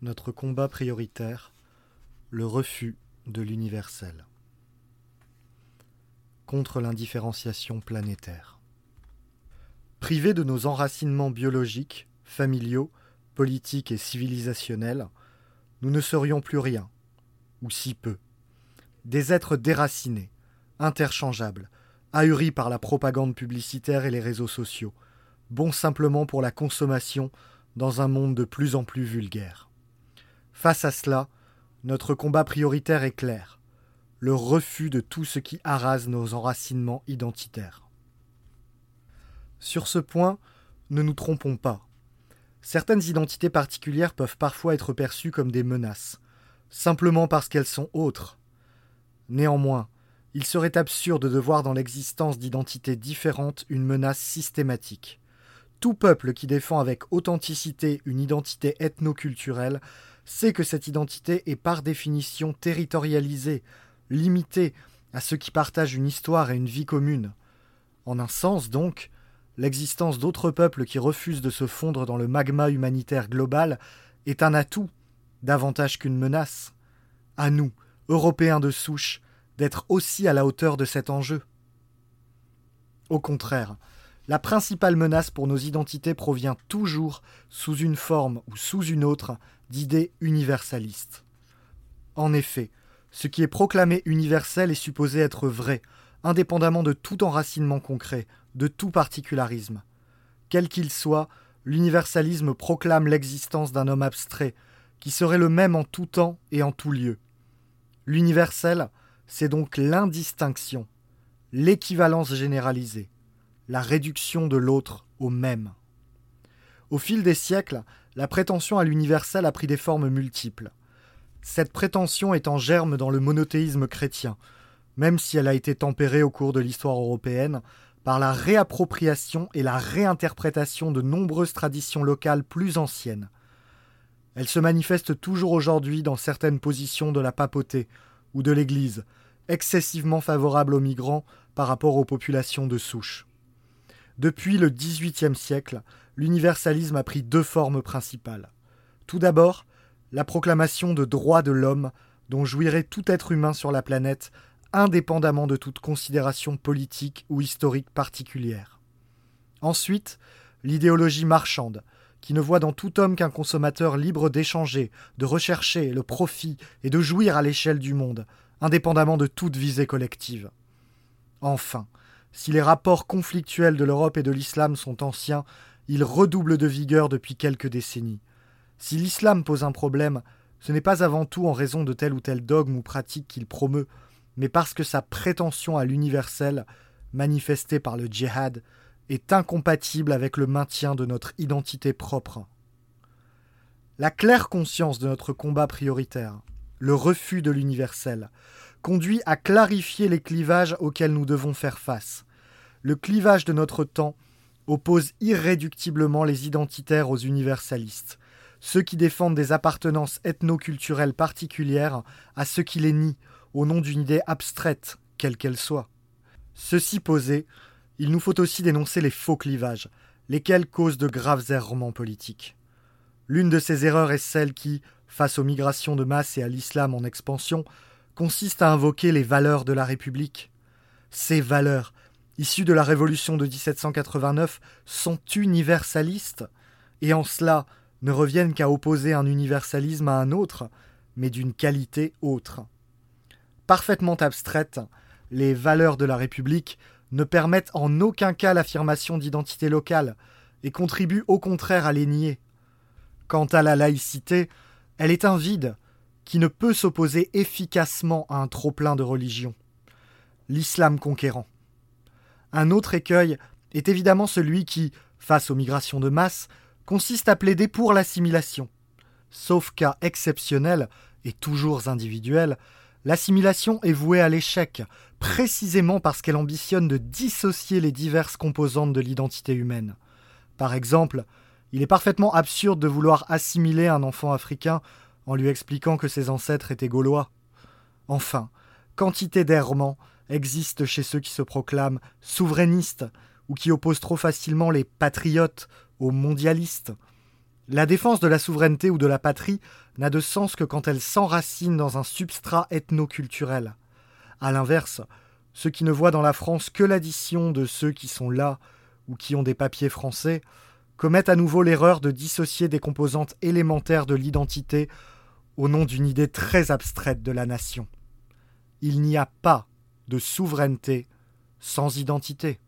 notre combat prioritaire, le refus de l'universel. Contre l'indifférenciation planétaire. Privés de nos enracinements biologiques, familiaux, politiques et civilisationnels, nous ne serions plus rien, ou si peu. Des êtres déracinés, interchangeables, ahuris par la propagande publicitaire et les réseaux sociaux, bons simplement pour la consommation dans un monde de plus en plus vulgaire. Face à cela, notre combat prioritaire est clair le refus de tout ce qui arrase nos enracinements identitaires. Sur ce point, ne nous trompons pas. Certaines identités particulières peuvent parfois être perçues comme des menaces, simplement parce qu'elles sont autres. Néanmoins, il serait absurde de voir dans l'existence d'identités différentes une menace systématique. Tout peuple qui défend avec authenticité une identité ethno-culturelle sait que cette identité est par définition territorialisée, limitée à ceux qui partagent une histoire et une vie commune. En un sens, donc, l'existence d'autres peuples qui refusent de se fondre dans le magma humanitaire global est un atout, davantage qu'une menace. À nous, Européens de souche, d'être aussi à la hauteur de cet enjeu. Au contraire, la principale menace pour nos identités provient toujours, sous une forme ou sous une autre, d'idées universalistes. En effet, ce qui est proclamé universel est supposé être vrai, indépendamment de tout enracinement concret, de tout particularisme. Quel qu'il soit, l'universalisme proclame l'existence d'un homme abstrait, qui serait le même en tout temps et en tout lieu. L'universel, c'est donc l'indistinction, l'équivalence généralisée la réduction de l'autre au même. Au fil des siècles, la prétention à l'universel a pris des formes multiples. Cette prétention est en germe dans le monothéisme chrétien, même si elle a été tempérée au cours de l'histoire européenne par la réappropriation et la réinterprétation de nombreuses traditions locales plus anciennes. Elle se manifeste toujours aujourd'hui dans certaines positions de la papauté ou de l'Église, excessivement favorables aux migrants par rapport aux populations de souche. Depuis le XVIIIe siècle, l'universalisme a pris deux formes principales. Tout d'abord, la proclamation de droits de l'homme dont jouirait tout être humain sur la planète, indépendamment de toute considération politique ou historique particulière. Ensuite, l'idéologie marchande, qui ne voit dans tout homme qu'un consommateur libre d'échanger, de rechercher le profit et de jouir à l'échelle du monde, indépendamment de toute visée collective. Enfin, si les rapports conflictuels de l'Europe et de l'islam sont anciens, ils redoublent de vigueur depuis quelques décennies. Si l'islam pose un problème, ce n'est pas avant tout en raison de tel ou tel dogme ou pratique qu'il promeut, mais parce que sa prétention à l'universel, manifestée par le djihad, est incompatible avec le maintien de notre identité propre. La claire conscience de notre combat prioritaire, le refus de l'universel, conduit à clarifier les clivages auxquels nous devons faire face. Le clivage de notre temps oppose irréductiblement les identitaires aux universalistes, ceux qui défendent des appartenances ethno-culturelles particulières à ceux qui les nient au nom d'une idée abstraite, quelle qu'elle soit. Ceci posé, il nous faut aussi dénoncer les faux clivages, lesquels causent de graves errements politiques. L'une de ces erreurs est celle qui, face aux migrations de masse et à l'islam en expansion, consiste à invoquer les valeurs de la République. Ces valeurs, issues de la Révolution de 1789, sont universalistes, et en cela ne reviennent qu'à opposer un universalisme à un autre, mais d'une qualité autre. Parfaitement abstraites, les valeurs de la République ne permettent en aucun cas l'affirmation d'identité locale, et contribuent au contraire à les nier. Quant à la laïcité, elle est un vide, qui ne peut s'opposer efficacement à un trop-plein de religion. L'islam conquérant. Un autre écueil est évidemment celui qui, face aux migrations de masse, consiste à plaider pour l'assimilation. Sauf cas exceptionnel et toujours individuel, l'assimilation est vouée à l'échec, précisément parce qu'elle ambitionne de dissocier les diverses composantes de l'identité humaine. Par exemple, il est parfaitement absurde de vouloir assimiler un enfant africain en lui expliquant que ses ancêtres étaient gaulois. Enfin, quantité d'errements existent chez ceux qui se proclament souverainistes ou qui opposent trop facilement les patriotes aux mondialistes. La défense de la souveraineté ou de la patrie n'a de sens que quand elle s'enracine dans un substrat ethno-culturel. A l'inverse, ceux qui ne voient dans la France que l'addition de ceux qui sont là ou qui ont des papiers français commettent à nouveau l'erreur de dissocier des composantes élémentaires de l'identité au nom d'une idée très abstraite de la nation. Il n'y a pas de souveraineté sans identité.